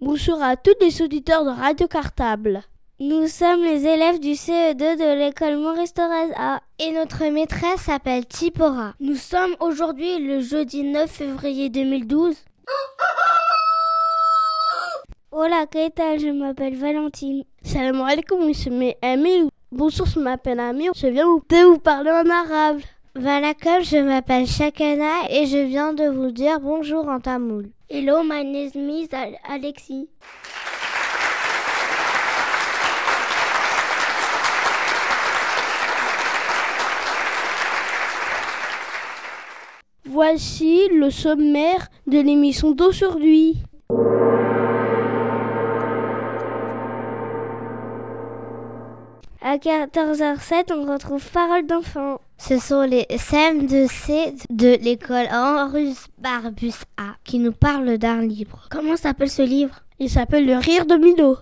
Bonjour à tous les auditeurs de Radio Cartable. Nous sommes les élèves du CE2 de l'école Maurice Thorez A et notre maîtresse s'appelle Tipora. Nous sommes aujourd'hui le jeudi 9 février 2012. Hola, ¿qué tal? Je m'appelle Valentine. Salam alaikum, je m'appelle Bonjour, je m'appelle Amir. Je viens de vous parler en arabe. Valakom, je m'appelle Shakana et je viens de vous dire bonjour en tamoul. Hello, my name is Alexis. Voici le sommaire de l'émission d'aujourd'hui. À 14h07, on retrouve Parole d'enfant. Ce sont les CM2C de l'école Henrus Barbus A qui nous parlent d'un livre. Comment s'appelle ce livre? Il s'appelle Le rire de Milo.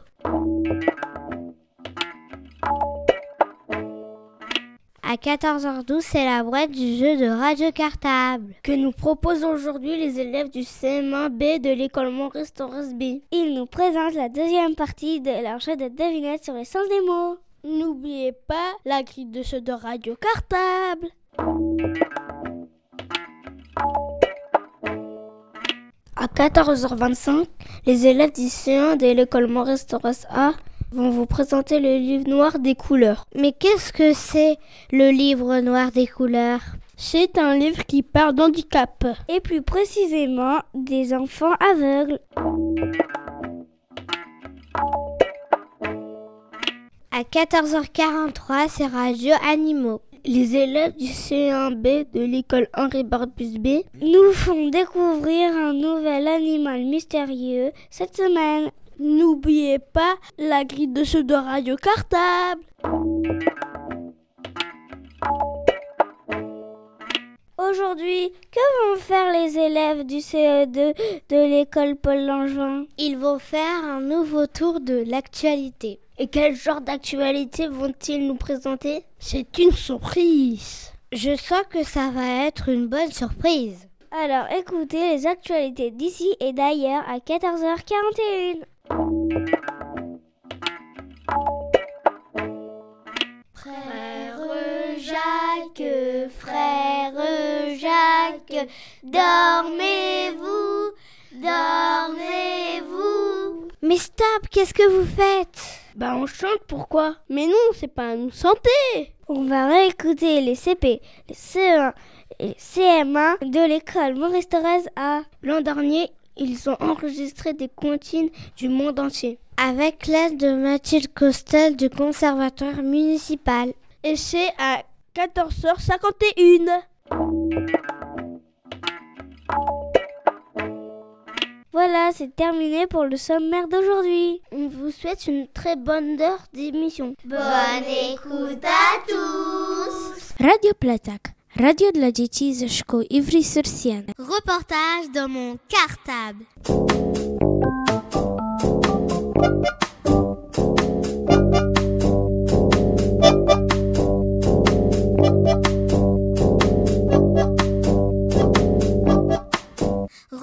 À 14h12, c'est la boîte du jeu de Radio Cartable que nous proposent aujourd'hui les élèves du CM1B de l'école Maurice Torres B. Ils nous présentent la deuxième partie de leur jeu de devinette sur le sens des mots. N'oubliez pas la grille de jeu de Radio Cartable. À 14h25, les élèves du C1 de l'école Maurice Torres A vont vous présenter le livre noir des couleurs. Mais qu'est-ce que c'est le livre noir des couleurs? C'est un livre qui parle d'handicap. Et plus précisément des enfants aveugles. À 14h43, c'est Radio Animaux. Les élèves du C1B de l'école Henri Barbus B nous font découvrir un nouvel animal mystérieux cette semaine. N'oubliez pas la grille de jeu de Radio Cartable. Aujourd'hui, que vont faire les élèves du CE2 de l'école Paul Langevin? Ils vont faire un nouveau tour de l'actualité. Et quel genre d'actualité vont-ils nous présenter? C'est une surprise. Je sens que ça va être une bonne surprise. Alors écoutez les actualités d'ici et d'ailleurs à 14h41. Frère Jacques, frère Jacques, dormez-vous, dormez-vous. Mais stop, qu'est-ce que vous faites? Bah on chante pourquoi? Mais non, c'est pas à nous chanter. On va réécouter les CP, les CE1 et les CM1 de l'école Maurice Thorez A. L'an dernier, ils ont enregistré des comptines du monde entier. Avec l'aide de Mathilde Costel du conservatoire municipal. Et c'est à 14h51. Voilà, c'est terminé pour le sommaire d'aujourd'hui. On vous souhaite une très bonne heure d'émission. Bonne écoute à tous. Radio Platak, radio dla dzieci ze szkół Ivry-sur-Sienne. Reportage dans mon cartable.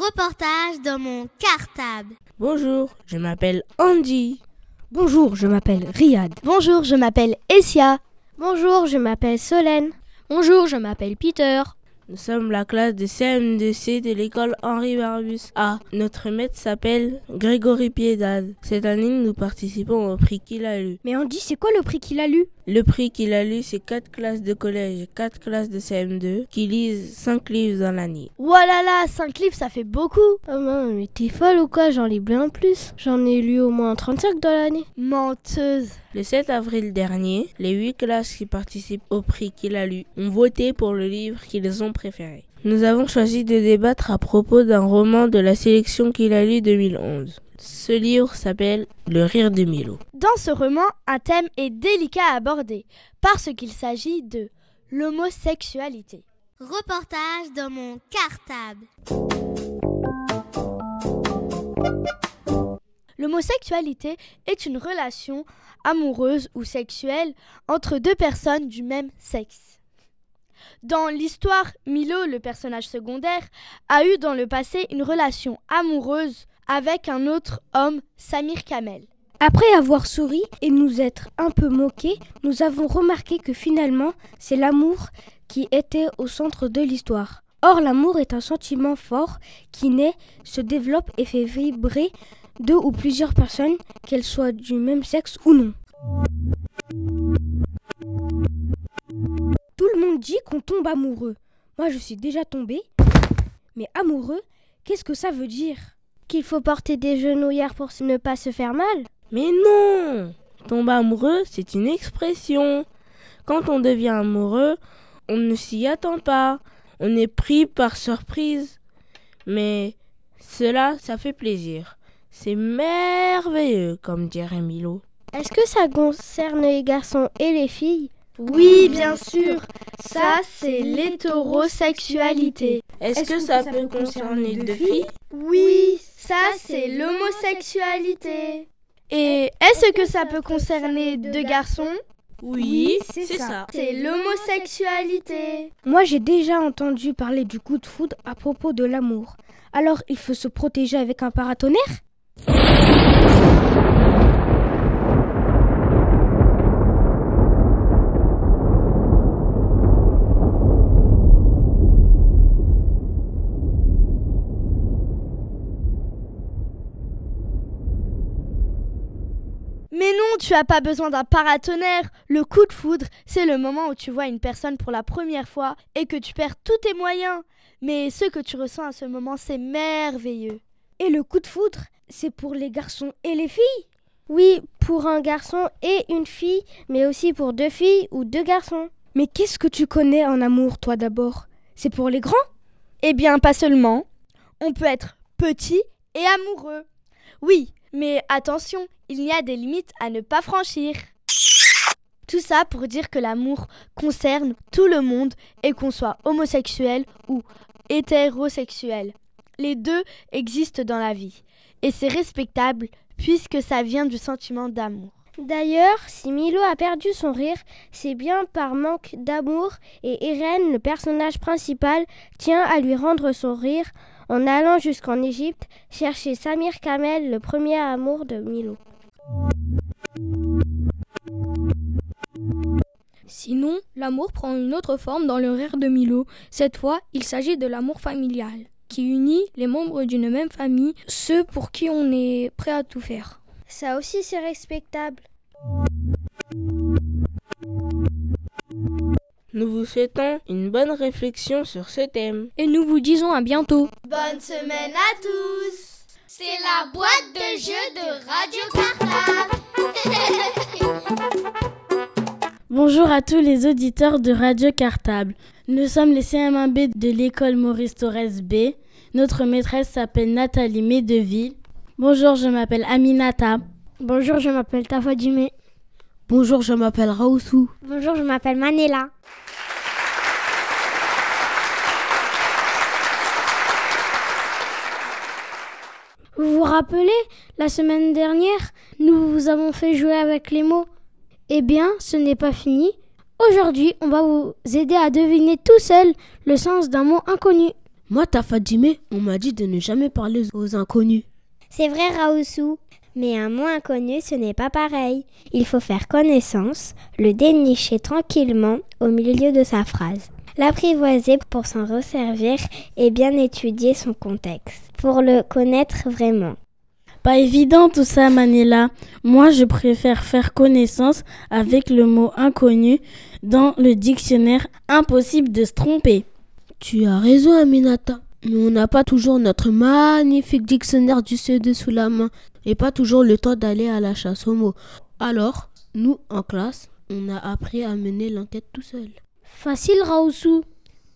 Reportage dans mon cartable. Bonjour, je m'appelle Andy. Bonjour, je m'appelle Riyad. Bonjour, je m'appelle Essia. Bonjour, je m'appelle Solène. Bonjour, je m'appelle Peter. Nous sommes la classe de CM2C de l'école Henri Barbus A. Notre maître s'appelle Grégory Piedade. Cette année, nous participons au prix qu'il a lu. Mais Andy, c'est quoi le prix qu'il a lu? Le prix qu'il a lu, c'est quatre classes de collège et quatre classes de CM2 qui lisent 5 livres dans l'année. Voilà là, 5 livres, ça fait beaucoup. Oh maman, mais t'es folle ou quoi? J'en lis bien plus. J'en ai lu au moins 35 dans l'année. Menteuse. Le 7 avril dernier, les 8 classes qui participent au prix qu'il a lu ont voté pour le livre qu'ils ont préféré. Nous avons choisi de débattre à propos d'un roman de la sélection qu'il a lu 2011. Ce livre s'appelle Le rire de Milo. Dans ce roman, un thème est délicat à aborder parce qu'il s'agit de l'homosexualité. Reportage dans mon cartable. L'homosexualité est une relation amoureuse ou sexuelle entre deux personnes du même sexe. Dans l'histoire, Milo, le personnage secondaire, a eu dans le passé une relation amoureuse avec un autre homme, Samir Kamel. Après avoir souri et nous être un peu moqués, nous avons remarqué que finalement, c'est l'amour qui était au centre de l'histoire. Or, l'amour est un sentiment fort qui naît, se développe et fait vibrer deux ou plusieurs personnes, qu'elles soient du même sexe ou non. Tout le monde dit qu'on tombe amoureux. Moi, je suis déjà tombée. Mais amoureux, qu'est-ce que ça veut dire? Qu'il faut porter des genouillères pour ne pas se faire mal Mais non Tomber amoureux, c'est une expression. Quand on devient amoureux, on ne s'y attend pas. On est pris par surprise. Mais cela, ça fait plaisir. C'est merveilleux, comme dirait Milo. Est-ce que ça concerne les garçons et les filles? Oui, bien sûr. Ça, c'est l'hétérosexualité. Est-ce que ça peut concerner deux filles Oui, ça, c'est l'homosexualité. Et est-ce que ça peut concerner deux garçons oui, c'est ça. C'est l'homosexualité. Moi, j'ai déjà entendu parler du coup de foudre à propos de l'amour. Alors, il faut se protéger avec un paratonnerre Mais non, tu as pas besoin d'un paratonnerre. Le coup de foudre, c'est le moment où tu vois une personne pour la première fois et que tu perds tous tes moyens. Mais ce que tu ressens à ce moment, c'est merveilleux. Et le coup de foudre, c'est pour les garçons et les filles Oui, pour un garçon et une fille, mais aussi pour deux filles ou deux garçons. Mais qu'est-ce que tu connais en amour, toi d'abord? C'est pour les grands? Eh bien, pas seulement. On peut être petit et amoureux. Oui, mais attention, il y a des limites à ne pas franchir. Tout ça pour dire que l'amour concerne tout le monde et qu'on soit homosexuel ou hétérosexuel. Les deux existent dans la vie et c'est respectable puisque ça vient du sentiment d'amour. D'ailleurs, si Milo a perdu son rire, c'est bien par manque d'amour et Irène, le personnage principal, tient à lui rendre son rire en allant jusqu'en Égypte chercher Samir Kamel, le premier amour de Milo. Sinon, l'amour prend une autre forme dans le rire de Milo. Cette fois, il s'agit de l'amour familial, qui unit les membres d'une même famille, ceux pour qui on est prêt à tout faire. Ça aussi, c'est respectable. Nous vous souhaitons une bonne réflexion sur ce thème. Et nous vous disons à bientôt. Bonne semaine à tous. C'est la boîte de jeux de Radio Cartable. Bonjour à tous les auditeurs de Radio Cartable. Nous sommes les CM1B de l'école Maurice Torres B. Notre maîtresse s'appelle Nathalie Médeville. Bonjour, je m'appelle Aminata. Bonjour, je m'appelle Tafadimé. Bonjour, je m'appelle Raoussou. Bonjour, je m'appelle Manela. Vous vous rappelez, la semaine dernière, nous vous avons fait jouer avec les mots. Eh bien, ce n'est pas fini. Aujourd'hui, on va vous aider à deviner tout seul le sens d'un mot inconnu. Moi, Tafadimé, on m'a dit de ne jamais parler aux inconnus. C'est vrai, Raoussou. Mais un mot inconnu, ce n'est pas pareil. Il faut faire connaissance, le dénicher tranquillement au milieu de sa phrase, l'apprivoiser pour s'en resservir et bien étudier son contexte, pour le connaître vraiment. Pas évident tout ça, Manila. Moi, je préfère faire connaissance avec le mot inconnu dans le dictionnaire. Impossible de se tromper. Tu as raison, Aminata. Mais on n'a pas toujours notre magnifique dictionnaire du CE2 sous la main et pas toujours le temps d'aller à la chasse aux mots. Alors, nous, en classe, on a appris à mener l'enquête tout seul. Facile, Raoussou.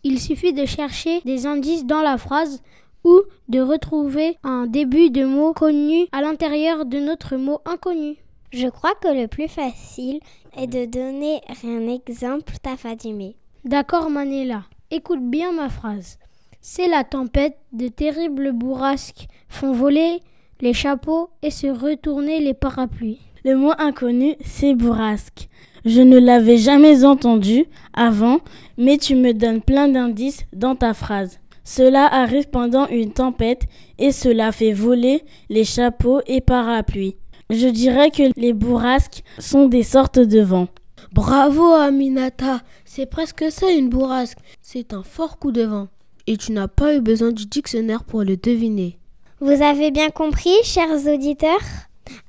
Il suffit de chercher des indices dans la phrase ou de retrouver un début de mot connu à l'intérieur de notre mot inconnu. Je crois que le plus facile est de donner un exemple à Fadimé. D'accord Manela, écoute bien ma phrase. C'est la tempête, de terribles bourrasques font voler les chapeaux et se retourner les parapluies. Le mot inconnu, c'est bourrasque. Je ne l'avais jamais entendu avant, mais tu me donnes plein d'indices dans ta phrase. Cela arrive pendant une tempête et cela fait voler les chapeaux et parapluies. Je dirais que les bourrasques sont des sortes de vent. Bravo Aminata, c'est presque ça une bourrasque. C'est un fort coup de vent. Et tu n'as pas eu besoin du dictionnaire pour le deviner. Vous avez bien compris, chers auditeurs?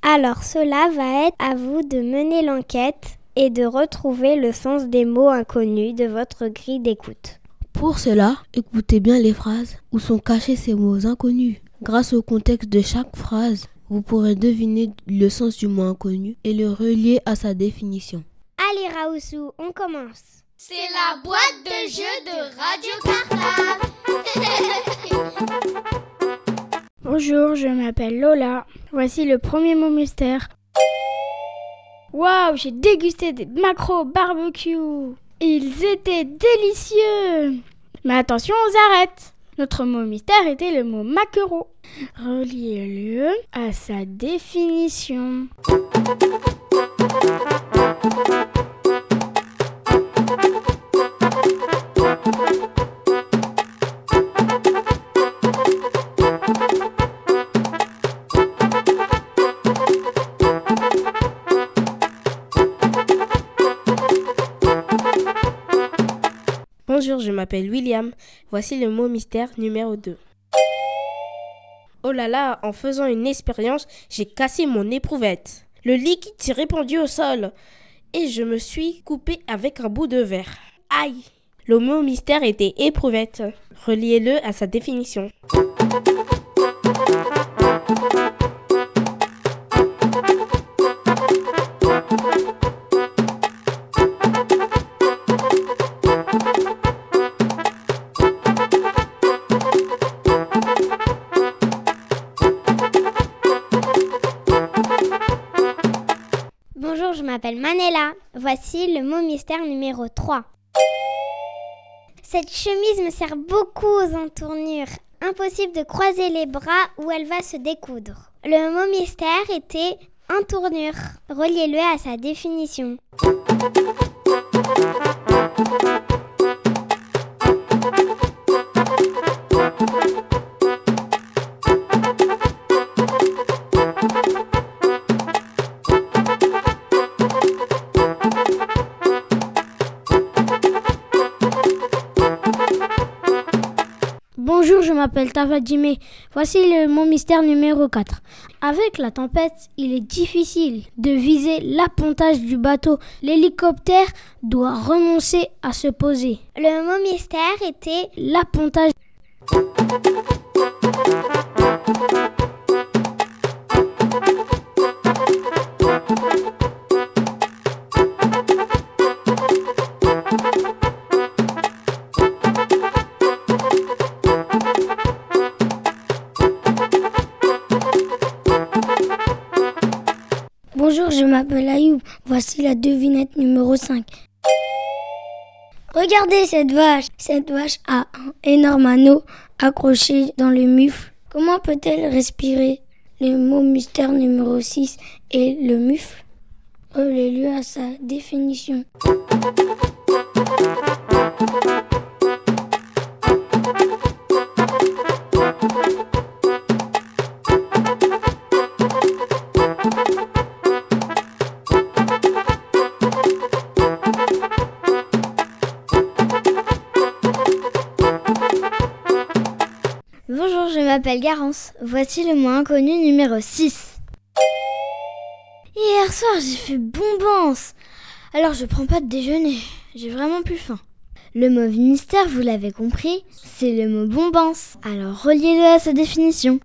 Alors cela va être à vous de mener l'enquête et de retrouver le sens des mots inconnus de votre grille d'écoute. Pour cela, écoutez bien les phrases où sont cachés ces mots inconnus. Grâce au contexte de chaque phrase, vous pourrez deviner le sens du mot inconnu et le relier à sa définition. Allez Raoussou, on commence. C'est la boîte de jeu de Radio Cartable. Bonjour, je m'appelle Lola. Voici le premier mot mystère. Waouh, j'ai dégusté des macros barbecue. Ils étaient délicieux. Mais attention, on s'arrête. Notre mot mystère était le mot maquereau. Reliez-le à sa définition. Bonjour, je m'appelle William. Voici le mot mystère numéro 2. Oh là là, en faisant une expérience, j'ai cassé mon éprouvette. Le liquide s'est répandu au sol et je me suis coupé avec un bout de verre. Aïe Le mot mystère était éprouvette. Reliez-le à sa définition. M'appelle Manella. Voici le mot mystère numéro 3. Cette chemise me sert beaucoup aux entournures. Impossible de croiser les bras où elle va se découdre. Le mot mystère était entournure. Reliez-le à sa définition. M'appelle Tavadjime. Voici le mot mystère numéro 4. Avec la tempête, il est difficile de viser l'appontage du bateau. L'hélicoptère doit renoncer à se poser. Le mot mystère était l'appontage. Voici la devinette numéro 5. Regardez cette vache. Cette vache a un énorme anneau accroché dans le mufle. Comment peut-elle respirer? Le mot mystère numéro 6 est le mufle. Relais-le à sa définition. M'appelle Garance. Voici le mot inconnu numéro 6. Hier soir, j'ai fait bombance. Alors je prends pas de déjeuner. J'ai vraiment plus faim. Le mot mystère, vous l'avez compris, c'est le mot bombance. Alors reliez-le à sa définition.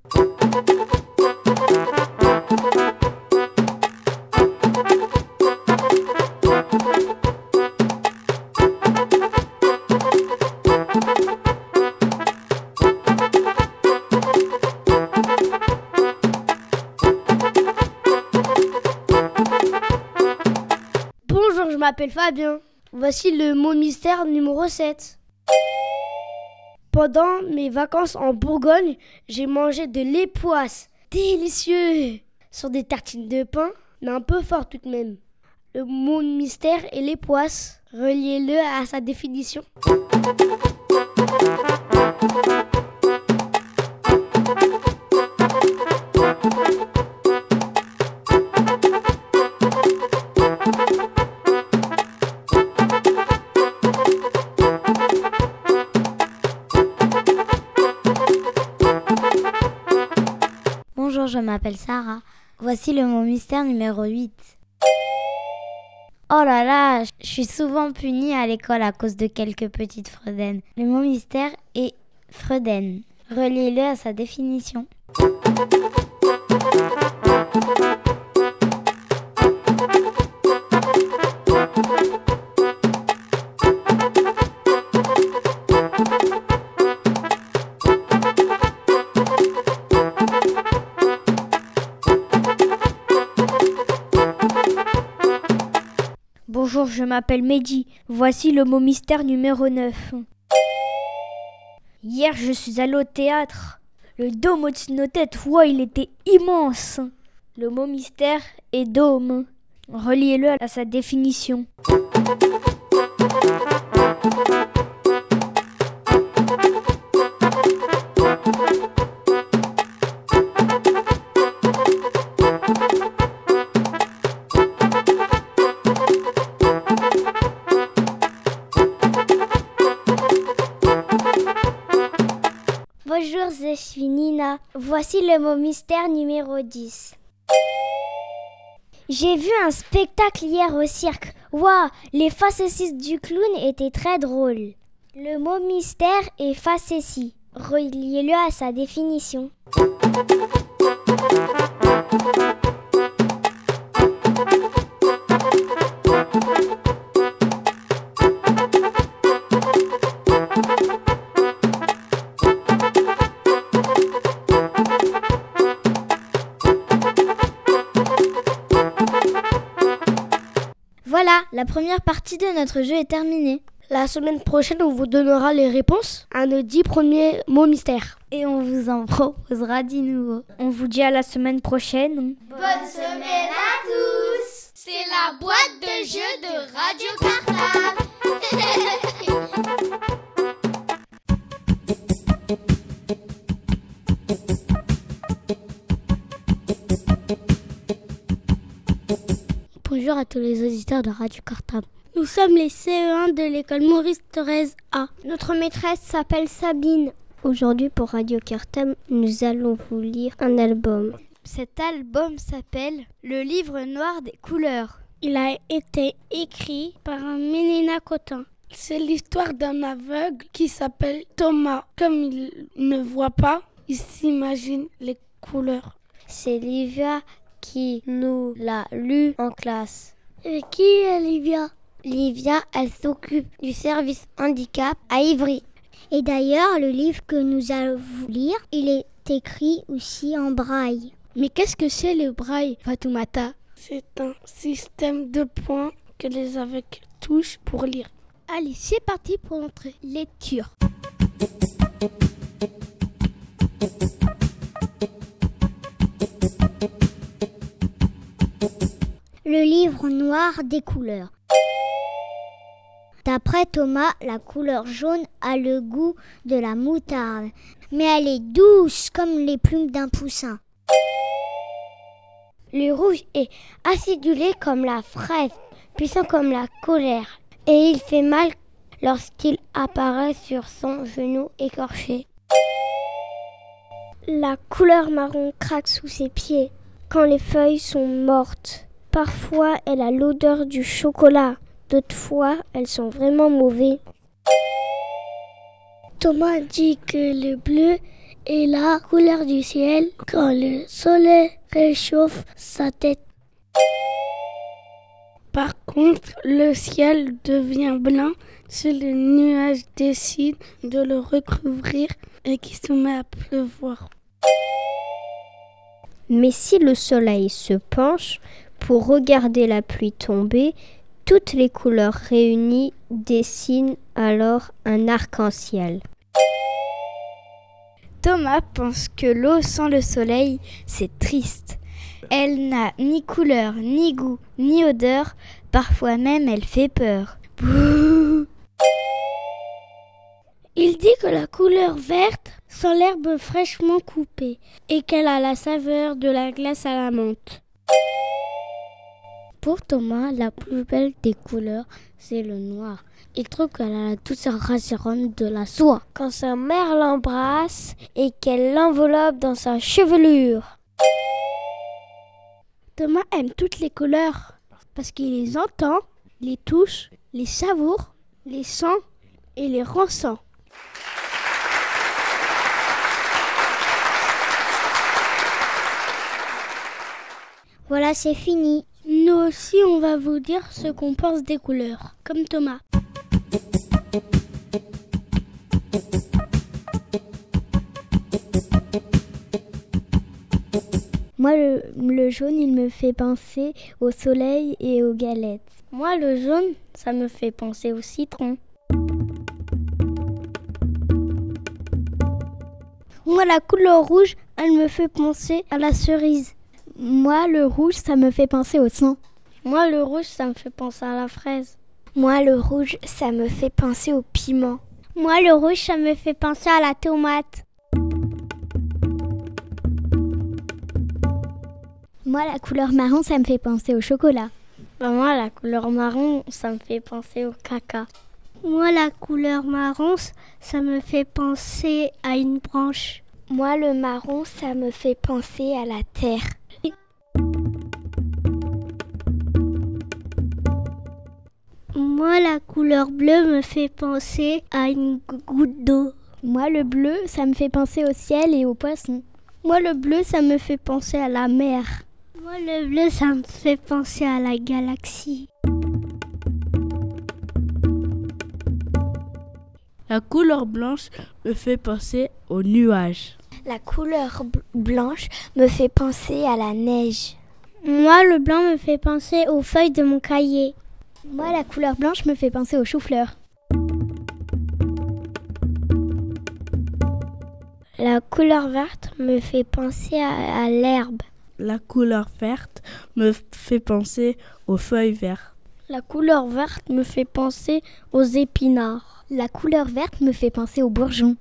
M'appelle Fabien. Voici le mot mystère numéro 7. Pendant mes vacances en Bourgogne, j'ai mangé de l'époisse. Délicieux Sur des tartines de pain, mais un peu fort tout de même. Le mot mystère est l'époisse. Reliez-le à sa définition. Sarah. Voici le mot mystère numéro 8. Oh là là, je suis souvent punie à l'école à cause de quelques petites fredaines. Le mot mystère est fredaine. Reliez-le à sa définition. Je m'appelle Mehdi. Voici le mot mystère numéro 9. Hier, je suis allé au théâtre. Le dôme au-dessus de nos têtes, ouais, il était immense. Le mot mystère est dôme. Reliez-le à sa définition. Je suis Nina. Voici le mot mystère numéro 10. J'ai vu un spectacle hier au cirque. Waouh, les facéties du clown étaient très drôles. Le mot mystère est facétie. Reliez-le à sa définition. La première partie de notre jeu est terminée. La semaine prochaine, on vous donnera les réponses à nos 10 premiers mots mystères. Et on vous en proposera 10 nouveaux. On vous dit à la semaine prochaine. Bonne semaine à tous C'est la boîte de jeux de Radio Cartable Bonjour à tous les auditeurs de Radio Cartable. Nous sommes les CE1 de l'école Maurice Thorez A. Notre maîtresse s'appelle Sabine. Aujourd'hui, pour Radio Cartable, nous allons vous lire un album. Cet album s'appelle Le livre noir des couleurs. Il a été écrit par un Mélina Cotin. C'est l'histoire d'un aveugle qui s'appelle Thomas. Comme il ne voit pas, il s'imagine les couleurs. C'est Livia qui nous l'a lu en classe. Et qui est Livia? Livia, elle s'occupe du service handicap à Ivry. Et d'ailleurs, le livre que nous allons vous lire, il est écrit aussi en braille. Mais qu'est-ce que c'est le braille, Fatoumata? C'est un système de points que les aveugles touchent pour lire. Allez, c'est parti pour notre lecture. Le livre noir des couleurs. D'après Thomas, la couleur jaune a le goût de la moutarde, mais elle est douce comme les plumes d'un poussin. Le rouge est acidulé comme la fraise, puissant comme la colère, et il fait mal lorsqu'il apparaît sur son genou écorché. La couleur marron craque sous ses pieds quand les feuilles sont mortes. Parfois, elle a l'odeur du chocolat. D'autres fois, elles sont vraiment mauvaises. Thomas dit que le bleu est la couleur du ciel quand le soleil réchauffe sa tête. Par contre, le ciel devient blanc si le nuage décide de le recouvrir et qu'il se met à pleuvoir. Mais si le soleil se penche pour regarder la pluie tomber, Toutes les couleurs réunies dessinent alors un arc-en-ciel. Thomas pense que l'eau sans le soleil, c'est triste. Elle n'a ni couleur, ni goût, ni odeur. Parfois même, elle fait peur. Il dit que la couleur verte sent l'herbe fraîchement coupée et qu'elle a la saveur de la glace à la menthe. Pour Thomas, la plus belle des couleurs, c'est le noir. Il trouve qu'elle a la douceur rassurante de la soie. Quand sa mère l'embrasse et qu'elle l'enveloppe dans sa chevelure. Thomas aime toutes les couleurs parce qu'il les entend, les touche, les savoure, les sent et les ressent. Voilà, c'est fini. Nous aussi, on va vous dire ce qu'on pense des couleurs, comme Thomas. Moi, le, le, jaune, il me fait penser au soleil et aux galettes. Moi, le jaune, ça me fait penser au citron. Moi, la couleur rouge, elle me fait penser à la cerise. Moi, le rouge, ça me fait penser au sang. Moi, le rouge, ça me fait penser à la fraise. Moi, le rouge, ça me fait penser au piment. Moi, le rouge, ça me fait penser à la tomate. Moi, la couleur marron, ça me fait penser au chocolat. Bah, moi, la couleur marron, ça me fait penser au caca. Moi, la couleur marron, ça me fait penser à une branche. Moi, le marron, ça me fait penser à la terre. Moi, la couleur bleue me fait penser à une goutte d'eau. Moi, le bleu, ça me fait penser au ciel et aux poissons. Moi, le bleu, ça me fait penser à la mer. Moi, le bleu, ça me fait penser à la galaxie. La couleur blanche me fait penser aux nuages. La couleur blanche me fait penser à la neige. Moi, le blanc me fait penser aux feuilles de mon cahier. Moi, la couleur blanche me fait penser aux choux-fleurs. La couleur verte me fait penser à, à l'herbe. La couleur verte me fait penser aux feuilles vertes. La couleur verte me fait penser aux épinards. La couleur verte me fait penser aux bourgeons.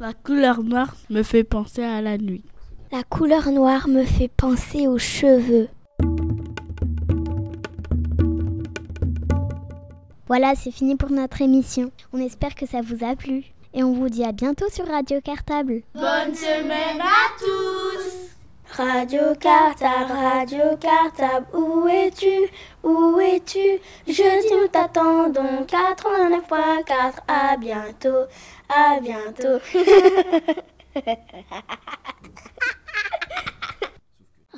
La couleur noire me fait penser à la nuit. La couleur noire me fait penser aux cheveux. Voilà, c'est fini pour notre émission. On espère que ça vous a plu. Et on vous dit à bientôt sur Radio Cartable. Bonne semaine à tous Radio Cartable, Radio Cartable, où es-tu? Où es-tu? Jeudi nous t'attendons 89.4, à bientôt, à bientôt.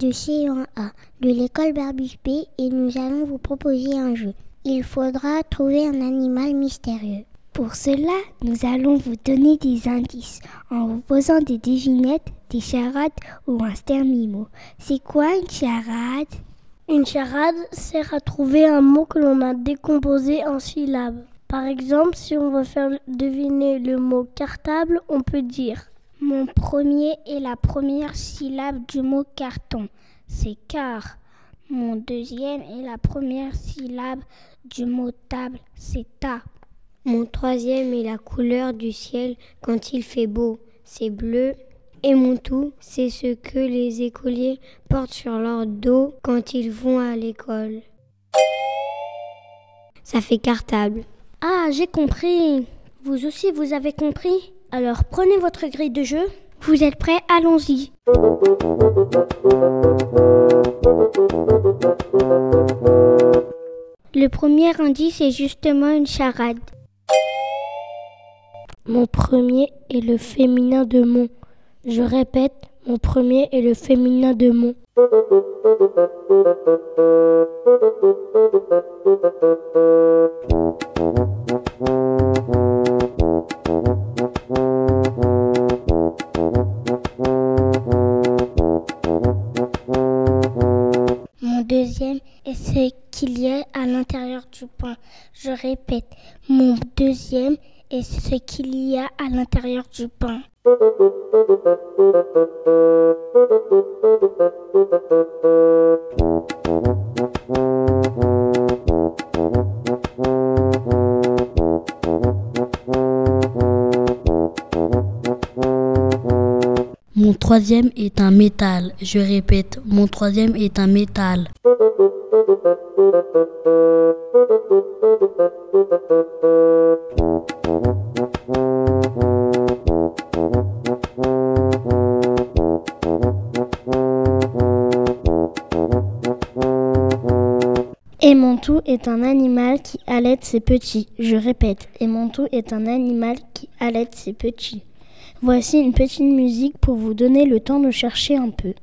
De C1A de l'école Barbus B et nous allons vous proposer un jeu. Il faudra trouver un animal mystérieux. Pour cela, nous allons vous donner des indices en vous posant des devinettes, des charades ou un stermimo. C'est quoi une charade? Une charade sert à trouver un mot que l'on a décomposé en syllabes. Par exemple, si on veut faire deviner le mot cartable, on peut dire Mon premier est la première syllabe du mot carton, c'est car. Mon deuxième est la première syllabe du mot table, c'est ta. Mon troisième est la couleur du ciel quand il fait beau, c'est bleu. Et mon tout, c'est ce que les écoliers portent sur leur dos quand ils vont à l'école. Ça fait cartable. Ah, j'ai compris. Vous aussi, vous avez compris? Alors prenez votre grille de jeu. Vous êtes prêts? Allons-y. Le premier indice est justement une charade. Mon premier est le féminin de mon. Je répète, mon premier est le féminin de mon. Je répète, mon deuxième est ce qu'il y a à l'intérieur du pain. Mon troisième est un métal. Je répète, mon troisième est un métal. Et mon tout est un animal qui allaite ses petits. Je répète, et mon tout est un animal qui allaite ses petits. Voici une petite musique pour vous donner le temps de chercher un peu.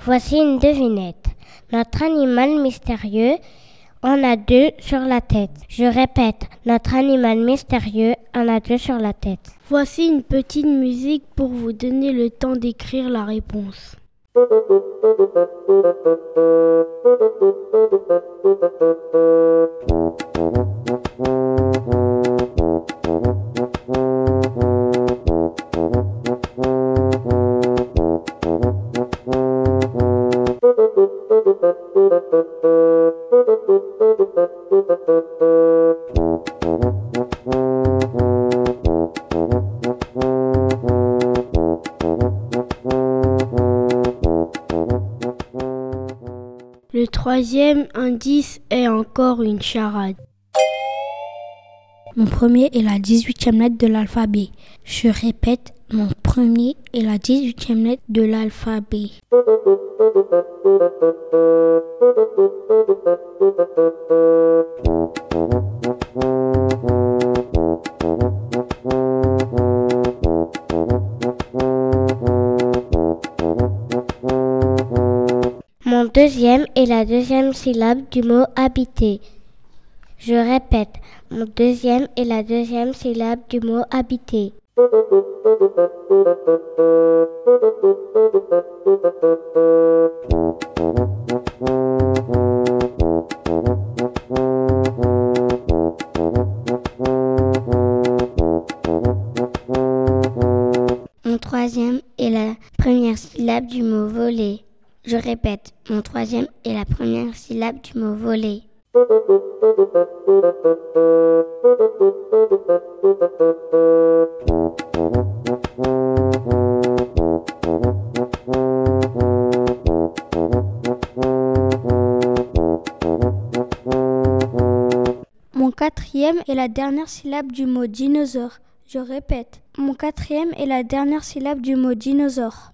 Voici une devinette. Notre animal mystérieux en a deux sur la tête. Je répète, notre animal mystérieux en a deux sur la tête. Voici une petite musique pour vous donner le temps d'écrire la réponse. Charade. Mon premier est la 18e lettre de l'alphabet. Je répète, mon premier est la 18e lettre de l'alphabet. Mon deuxième est la deuxième syllabe du mot habiter. Je répète, mon deuxième est la deuxième syllabe du mot habiter. Mon troisième est la première syllabe du mot voler. Je répète, mon troisième est la première syllabe du mot voler. Mon quatrième est la dernière syllabe du mot dinosaure. Je répète, mon quatrième est la dernière syllabe du mot dinosaure.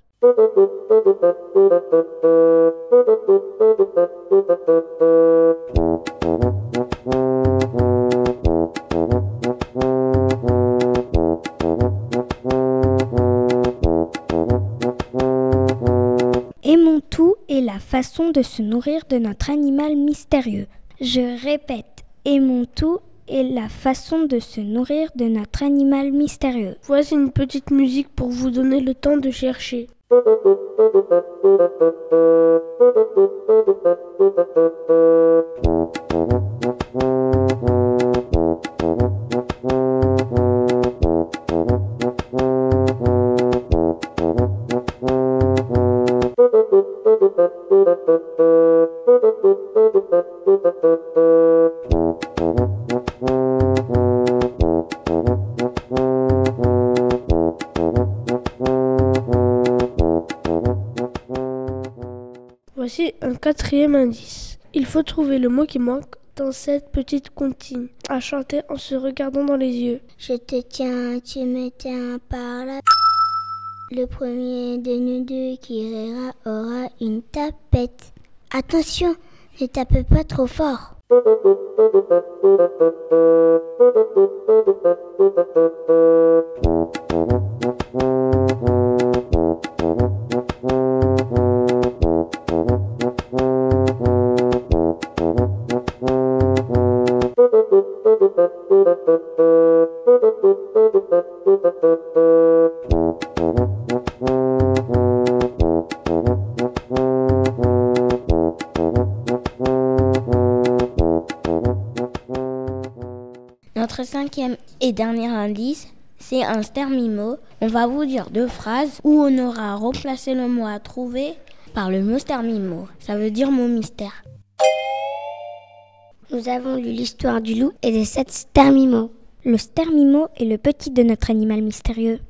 Façon de se nourrir de notre animal mystérieux. Je répète, et mon tout est la façon de se nourrir de notre animal mystérieux. Voici une petite musique pour vous donner le temps de chercher. Voici indice. Il faut trouver le mot qui manque dans cette petite comptine, à chanter en se regardant dans les yeux. Je te tiens, tu me tiens par là. Le premier de nous deux qui rira aura une tapette. Attention, ne tape pas trop fort. un stermimo. On va vous dire deux phrases où on aura remplacé le mot à trouver par le mot stermimo. Ça veut dire mot mystère. Nous avons lu l'histoire du loup et des sept stermimos. Le stermimo est le petit de notre animal mystérieux.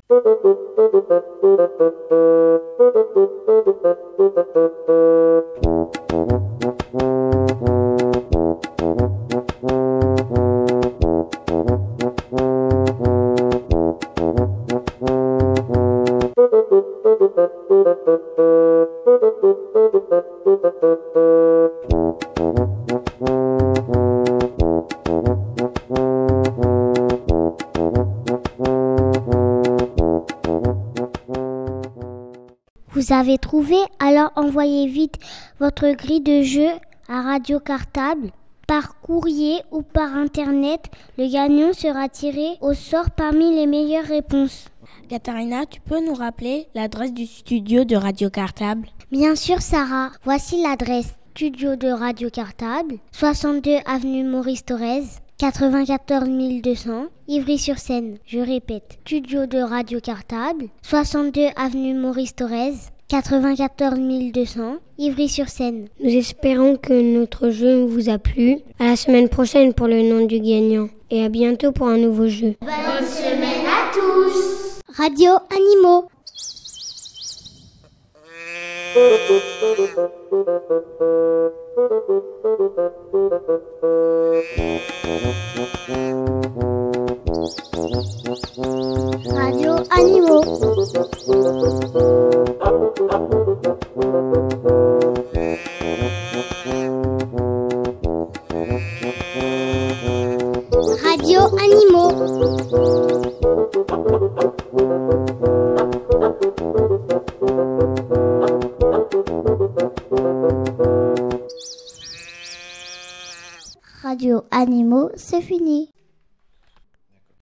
Trouvé Alors envoyez vite votre grille de jeu à Radio Cartable par courrier ou par internet. Le gagnant sera tiré au sort parmi les meilleures réponses. Katharina, tu peux nous rappeler l'adresse du studio de Radio Cartable? Bien sûr, Sarah. Voici l'adresse studio de Radio Cartable, 62 avenue Maurice Thorez, 94 200, Ivry-sur-Seine. Je répète, studio de Radio Cartable, 62 avenue Maurice Thorez, 94 200, Ivry-sur-Seine. Nous espérons que notre jeu vous a plu. À la semaine prochaine pour le nom du gagnant. Et à bientôt pour un nouveau jeu. Bonne semaine à tous Radio Animaux. Radio Animaux. Radio Animaux. Radio Animaux, c'est fini.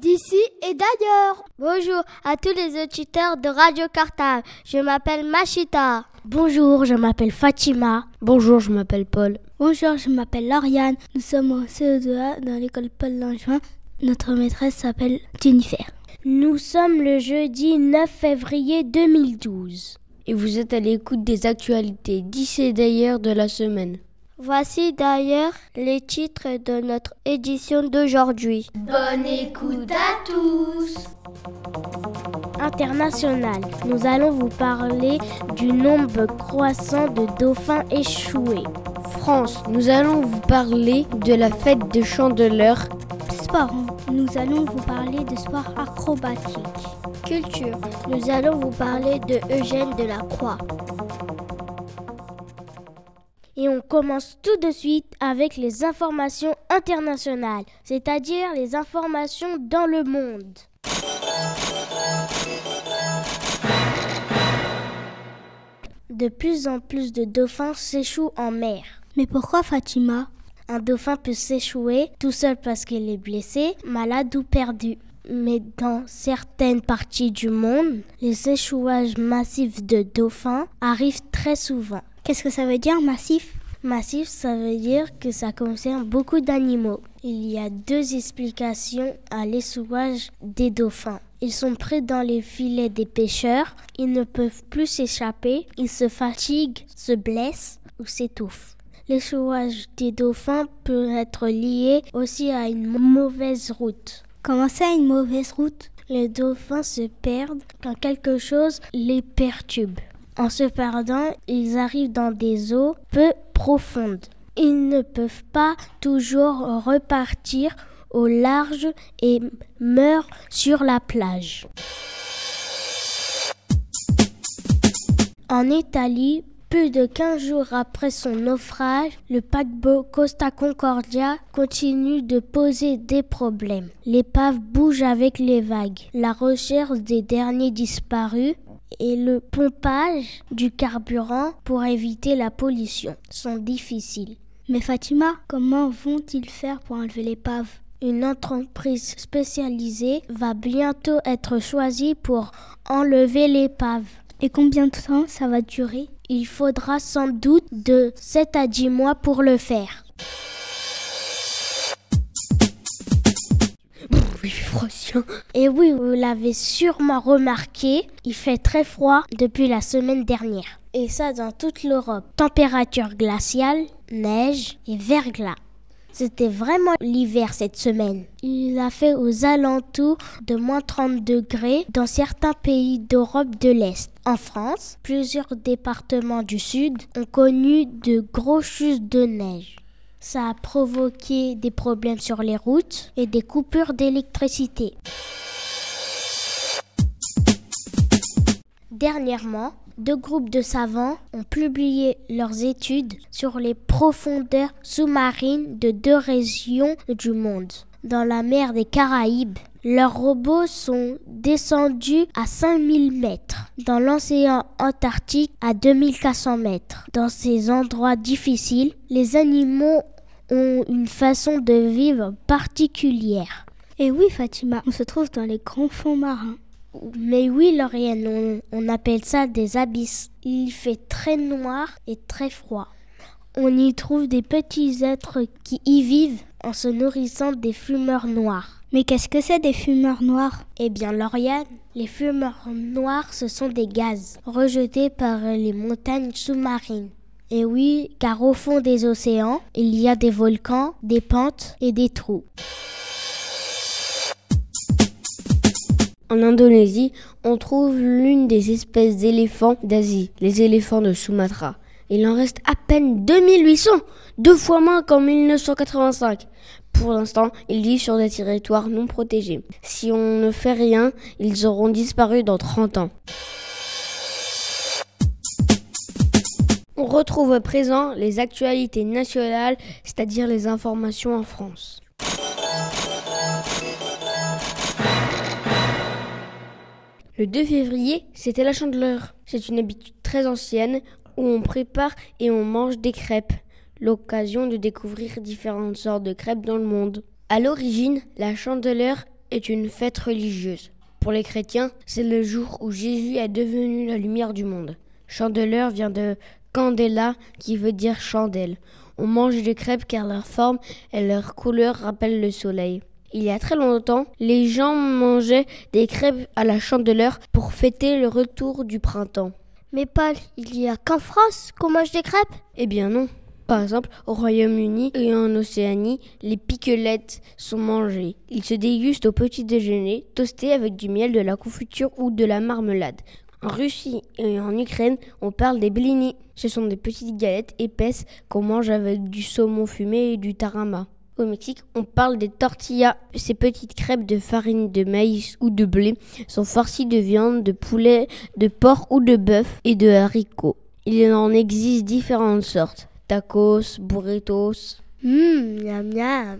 D'ici et d'ailleurs. Bonjour à tous les auditeurs de Radio Cartable. Je m'appelle Machita. Bonjour, je m'appelle Fatima. Bonjour, je m'appelle Paul. Bonjour, je m'appelle Lauriane. Nous sommes en CE2A dans l'école Paul Langevin. Notre maîtresse s'appelle Jennifer. Nous sommes le jeudi 9 février 2012. Et vous êtes à l'écoute des actualités d'ici et d'ailleurs de la semaine. Voici d'ailleurs les titres de notre édition d'aujourd'hui. Bonne écoute à tous internationale. Nous allons vous parler du nombre croissant de dauphins échoués. France, nous allons vous parler de la fête de Chandeleur. Sport, nous allons vous parler de sport acrobatique. Culture, nous allons vous parler de Eugène de la Croix. Et on commence tout de suite avec les informations internationales, c'est-à-dire les informations dans le monde. De plus en plus de dauphins s'échouent en mer. Mais pourquoi Fatima? Un dauphin peut s'échouer tout seul parce qu'il est blessé, malade ou perdu. Mais dans certaines parties du monde, les échouages massifs de dauphins arrivent très souvent. Qu'est-ce que ça veut dire massif? Massif, ça veut dire que ça concerne beaucoup d'animaux. Il y a deux explications à l'échouage des dauphins. Ils sont pris dans les filets des pêcheurs, ils ne peuvent plus s'échapper, ils se fatiguent, se blessent ou s'étouffent. L'échouage des dauphins peut être lié aussi à une mauvaise route. Comment ça, une mauvaise route? Les dauphins se perdent quand quelque chose les perturbe. En se perdant, ils arrivent dans des eaux peu profondes. Ils ne peuvent pas toujours repartir au large et meurent sur la plage. En Italie, plus de 15 jours après son naufrage, le paquebot Costa Concordia continue de poser des problèmes. L'épave bouge avec les vagues. La recherche des derniers disparus et le pompage du carburant pour éviter la pollution sont difficiles. Mais Fatima, comment vont-ils faire pour enlever l'épave Une entreprise spécialisée va bientôt être choisie pour enlever l'épave. Et combien de temps ça va durer? Il faudra sans doute de 7 à 10 mois pour le faire. Il fait froid Et oui, vous l'avez sûrement remarqué, il fait très froid depuis la semaine dernière. Et ça dans toute l'Europe. Température glaciale, neige et verglas. C'était vraiment l'hiver cette semaine. Il a fait aux alentours de moins 30 degrés dans certains pays d'Europe de l'Est. En France, plusieurs départements du Sud ont connu de gros chutes de neige. Ça a provoqué des problèmes sur les routes et des coupures d'électricité. Dernièrement, deux groupes de savants ont publié leurs études sur les profondeurs sous-marines de deux régions du monde. Dans la mer des Caraïbes, leurs robots sont descendus à 5000 mètres, dans l'océan Antarctique à 2400 mètres. Dans ces endroits difficiles, les animaux ont une façon de vivre particulière. Et oui, Fatima, on se trouve dans les grands fonds marins. Mais oui, Lauriane, on, on appelle ça des abysses. Il fait très noir et très froid. On y trouve des petits êtres qui y vivent en se nourrissant des fumeurs noirs. Mais qu'est-ce que c'est des fumeurs noirs? Eh bien, Lauriane, les fumeurs noirs, ce sont des gaz rejetés par les montagnes sous-marines. Et oui, car au fond des océans, il y a des volcans, des pentes et des trous. En Indonésie, on trouve l'une des espèces d'éléphants d'Asie, les éléphants de Sumatra. Il en reste à peine 2800, deux fois moins qu'en 1985. Pour l'instant, ils vivent sur des territoires non protégés. Si on ne fait rien, ils auront disparu dans 30 ans. On retrouve à présent les actualités nationales, c'est-à-dire les informations en France. Le 2 février, c'était la chandeleur. C'est une habitude très ancienne où on prépare et on mange des crêpes, l'occasion de découvrir différentes sortes de crêpes dans le monde. À l'origine, la chandeleur est une fête religieuse. Pour les chrétiens, c'est le jour où Jésus est devenu la lumière du monde. Chandeleur vient de candela qui veut dire chandelle. On mange des crêpes car leur forme et leur couleur rappellent le soleil. Il y a très longtemps, les gens mangeaient des crêpes à la chandeleur pour fêter le retour du printemps. Mais Paul, il y a qu'en France qu'on mange des crêpes? Eh bien non. Par exemple, au Royaume-Uni et en Océanie, les piquelettes sont mangées. Ils se dégustent au petit déjeuner, toastés avec du miel, de la confiture ou de la marmelade. En Russie et en Ukraine, on parle des blini. Ce sont des petites galettes épaisses qu'on mange avec du saumon fumé et du tarama. Au Mexique, on parle des tortillas. Ces petites crêpes de farine de maïs ou de blé sont farcies de viande, de poulet, de porc ou de bœuf et de haricots. Il en existe différentes sortes. Tacos, burritos. Hum, miam miam.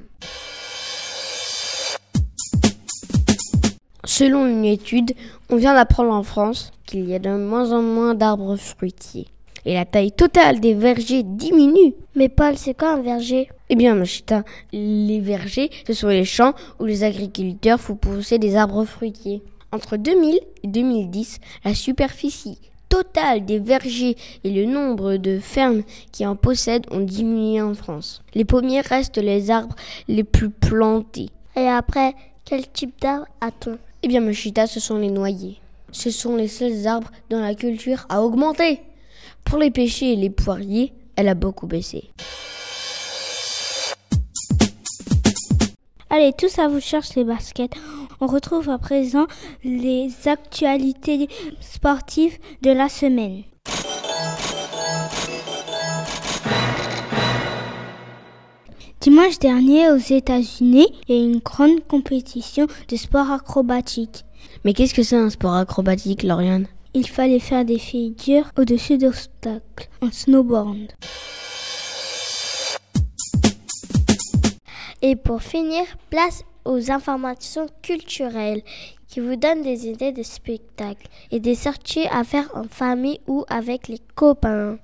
Selon une étude, on vient d'apprendre en France qu'il y a de moins en moins d'arbres fruitiers. Et la taille totale des vergers diminue. Mais Paul, c'est quoi un verger? Eh bien, Machita, les vergers, ce sont les champs où les agriculteurs font pousser des arbres fruitiers. Entre 2000 et 2010, la superficie totale des vergers et le nombre de fermes qui en possèdent ont diminué en France. Les pommiers restent les arbres les plus plantés. Et après, quel type d'arbre a-t-on? Eh bien, Machita, ce sont les noyers. Ce sont les seuls arbres dont la culture a augmenté. Pour les pêchers et les poiriers, elle a beaucoup baissé. Allez, tous à vous cherche les baskets. On retrouve à présent les actualités sportives de la semaine. Dimanche dernier, aux États-Unis, il y a eu une grande compétition de sport acrobatique. Mais qu'est-ce que c'est un sport acrobatique, Lauriane? Il fallait faire des figures au-dessus d'obstacles en snowboard. Et pour finir, place aux informations culturelles qui vous donnent des idées de spectacles et des sorties à faire en famille ou avec les copains.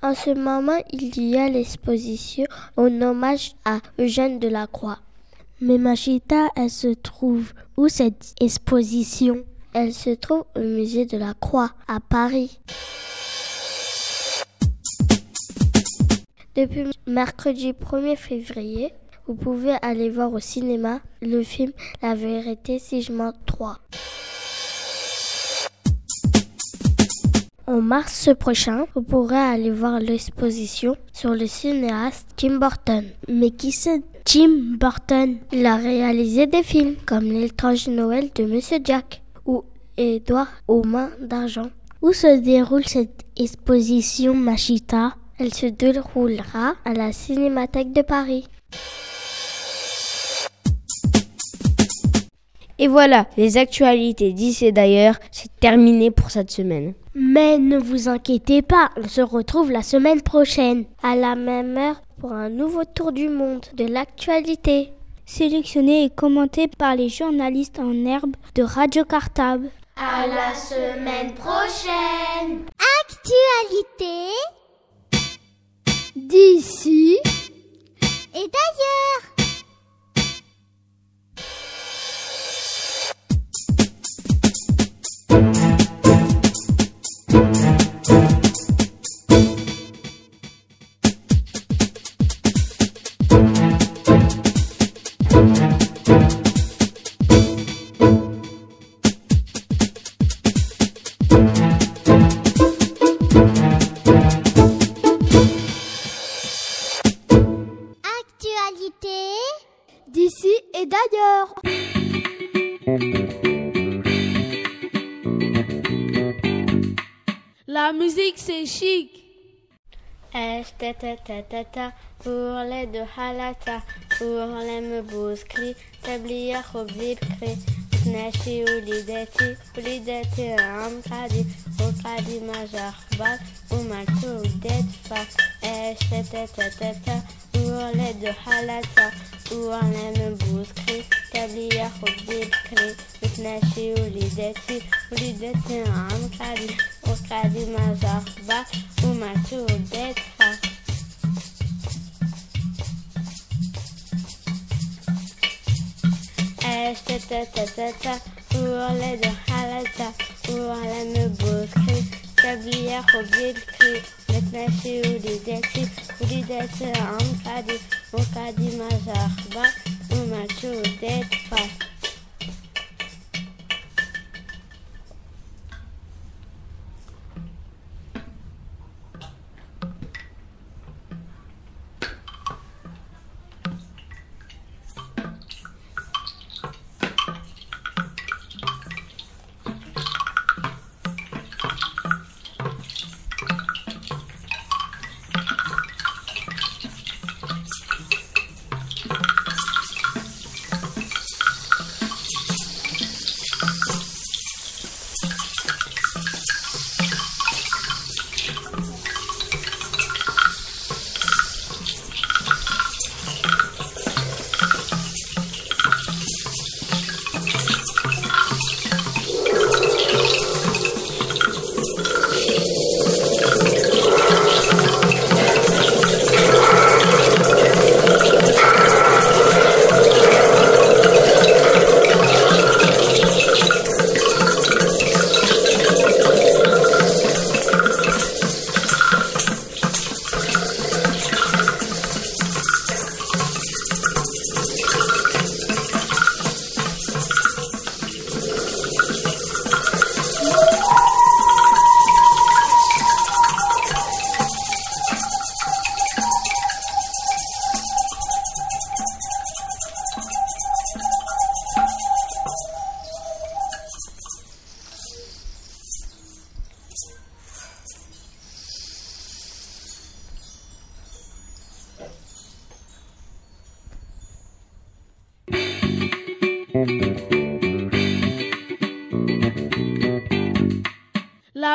En ce moment, il y a l'exposition en hommage à Eugène Delacroix. Mais Machita, elle se trouve où cette exposition? Elle se trouve au musée de la Croix à Paris. Depuis mercredi 1er février, vous pouvez aller voir au cinéma le film La vérité si je mens 3. En mars prochain, vous pourrez aller voir l'exposition sur le cinéaste Tim Burton. Mais qui c'est Tim Burton? Il a réalisé des films comme L'étrange Noël de Monsieur Jack ou Édouard aux mains d'argent. Où se déroule cette exposition Machita Elle se déroulera à la Cinémathèque de Paris. Et voilà, les actualités d'ici et d'ailleurs, c'est terminé pour cette semaine. Mais ne vous inquiétez pas, on se retrouve la semaine prochaine. À la même heure pour un nouveau tour du monde de l'actualité. Sélectionné et commenté par les journalistes en herbe de Radio Cartable. À la semaine prochaine. Actualité D'ici et d'ailleurs. ta pour les deux halata pour les mebouskli tabliya khubzi bkri تناشي وليداتي وليداتي عم قادي وقادي ما جا خبار ومالتو ودات فا اش تاتا تاتا تا ولد حالتا وانا من بوسكري تابليا خبزي بكري بتناشي وليداتي وليداتي عم قادي وقادي ما جا خبار ومالتو ودات فا Eshtatatata, urle de halata, urle me buskri, tabliya khobil kri, metnashi ulideti, ulideti amkadi, ukadi mazakhba, umachu det fa.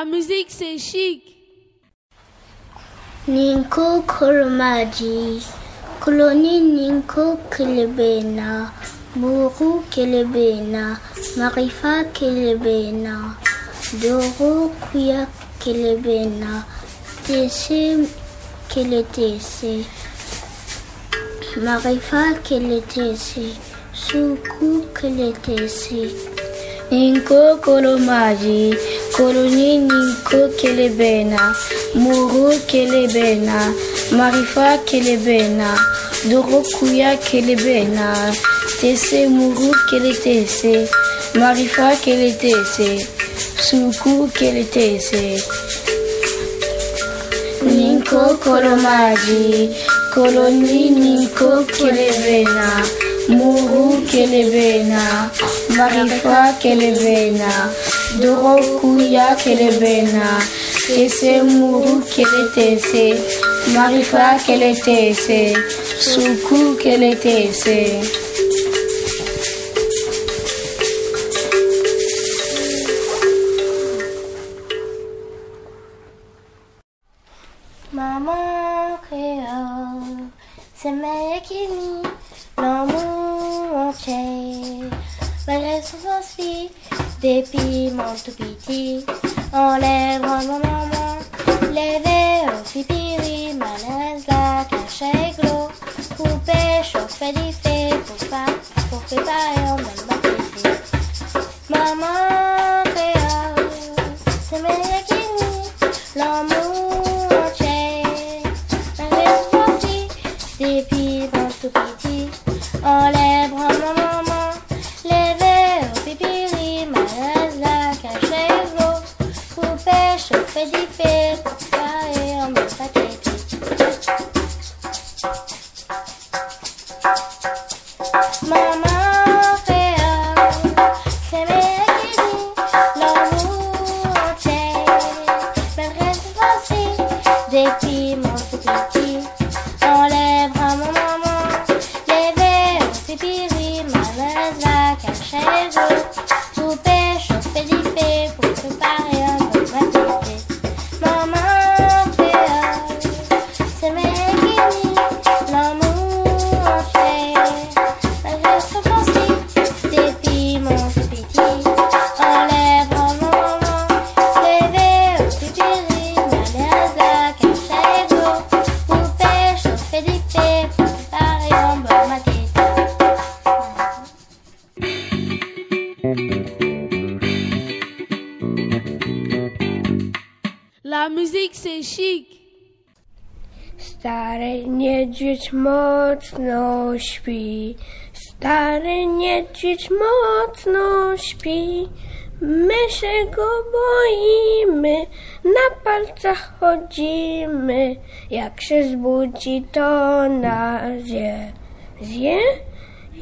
La musique, c'est chic. Ninko Kolomaji, Koloni Ninko Kelebena, Muru Kelebena, Marifa Kelebena, Doro Kuya Kelebena, Tese Keletese, Marifa Keletese, Suku Keletese. Ninko Kolomaji, Koloni Ninko Kelebena, Muru Kelebena, Marifa Kelebena, Dorokuya Kelebena, Tese Muru Keletese, Marifa Keletese, Suku Keletese. Ninko Kolomaji, Koloni Ninko Kelebena, Muru Kelebena, Marifa Kelebena, Dorokuya Kelebena, Tese Muru Keletese, Marifa Keletese, Suku Keletese. Maman tout petits, enlève mon maman, levé au pipiri, malaise la cache glos, coupé, chauffé, diffé, pour pas, pour préparer même baptisé. Maman się go boimy, na palcach chodzimy. Jak się zbudzi, to nas zje. Zje?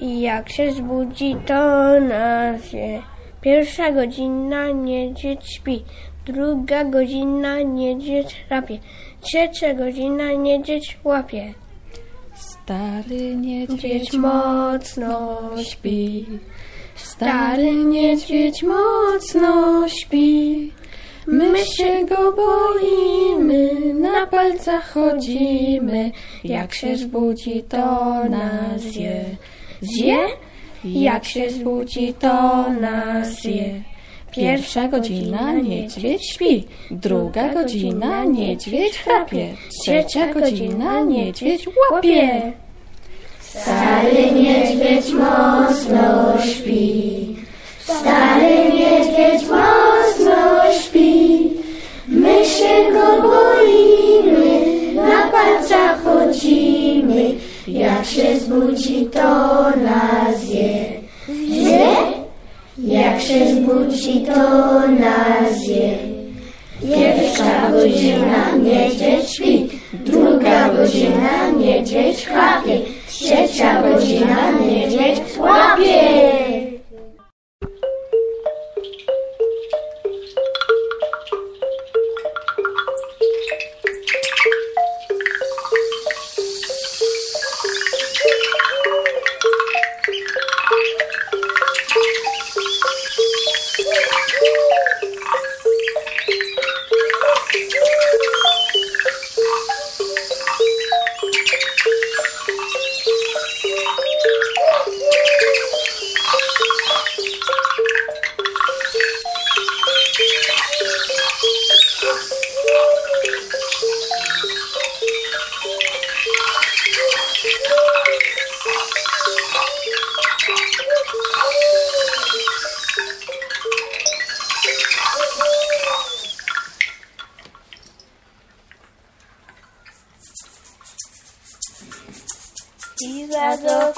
Jak się zbudzi, to nas zje. Pierwsza godzina niedźwiedź śpi, druga godzina niedźwiedź rapie, trzecia godzina niedźwiedź łapie. Stary niedźwiedź mocno śpi. Stary niedźwiedź mocno śpi. My się go boimy, na palcach chodzimy. Jak się zbudzi, to nas zje. Zje? Jak się zbudzi, to nas zje. Pierwsza godzina niedźwiedź śpi, druga godzina niedźwiedź chrapie, trzecia godzina niedźwiedź łapie. Stary niedźwiedź mocno śpi, stary niedźwiedź mocno śpi. My się go boimy, na palcach chodzimy. Jak się zbudzi, to nas zje. Zje? Jak się zbudzi, to nas zje. Pierwsza godzina niedźwiedź śpi, druga godzina niedźwiedź chrapie, trzecia godzina niedźwiedź łapie.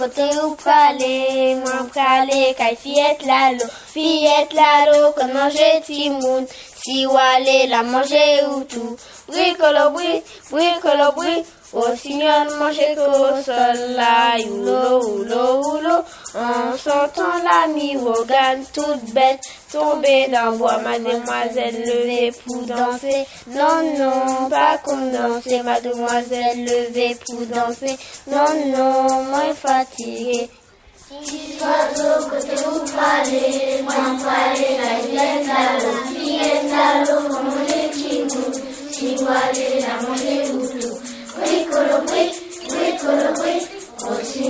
Oiseau, côté où pralé, moi pralé, kay fillette lalo, fillette lalo, qu'on mange timoun, si wale la manger ou tout. Bricolo, bri, bricolo, bri, au signal manger qu'au sol là, oulo, oulo, oulo, en sentant la mirogan toute bête, tomber dans bois, mademoiselle levée pour danser. Non, non, pas comme danser, mademoiselle levée pour danser. Non, non, moins fatiguée. Petit oiseau, côté où parler, moi parler, la vienne d'allô, vienne d'allô, manger chimou, si walé, la manger outou. Bricolo, bric, bricolo, bric, aussi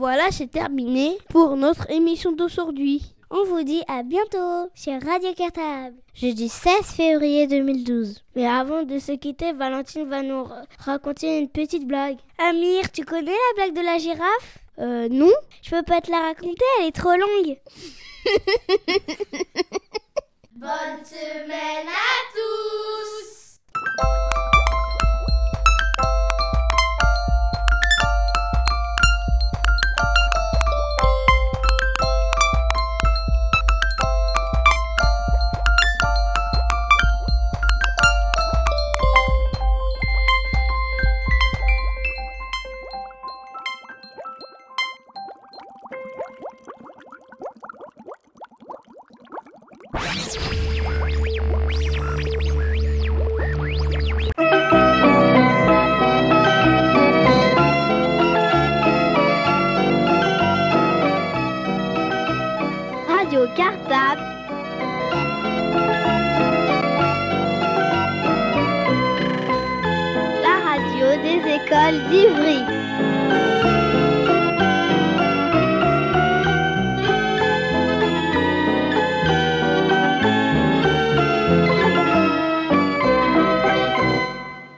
Voilà, c'est terminé pour notre émission d'aujourd'hui. On vous dit à bientôt sur Radio Cartable, jeudi 16 février 2012. Mais avant de se quitter, Valentine va nous raconter une petite blague. Amir, tu connais la blague de la girafe? Euh, non Je peux pas te la raconter, elle est trop longue. Bonne semaine à tous La radio des écoles d'Ivry.